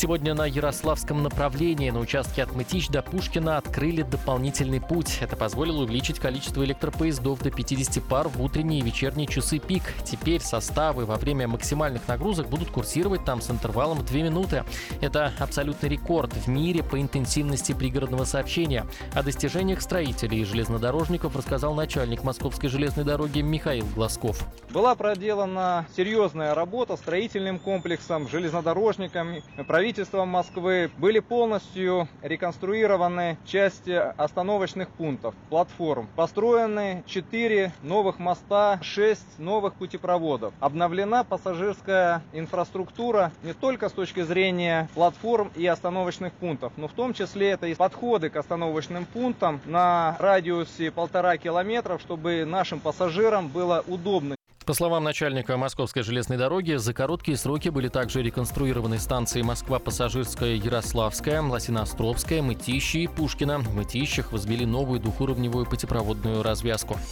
Сегодня на Ярославском направлении на участке от Мытищ до Пушкина открыли дополнительный путь. Это позволило увеличить количество электропоездов до 50 пар в утренние и вечерние часы пик. Теперь составы во время максимальных нагрузок будут курсировать там с интервалом 2 минуты. Это абсолютный рекорд в мире по интенсивности пригородного сообщения. О достижениях строителей и железнодорожников рассказал начальник Московской железной дороги Михаил Глазков. Была проделана серьезная работа строительным комплексом, железнодорожниками, правительством Москвы. Были полностью реконструированы части остановочных пунктов, платформ. Построены 4 новых моста, 6 новых путепроводов. Обновлена пассажирская инфраструктура не только с точки зрения платформ и остановочных пунктов, но в том числе это и подходы к остановочным пунктам на радиусе полтора километров, чтобы нашим пассажирам было удобно по словам начальника Московской железной дороги, за короткие сроки были также реконструированы станции Москва-Пассажирская, Ярославская, Лосиноостровская, Мытищи и Пушкина. В Мытищах возвели новую двухуровневую путепроводную развязку.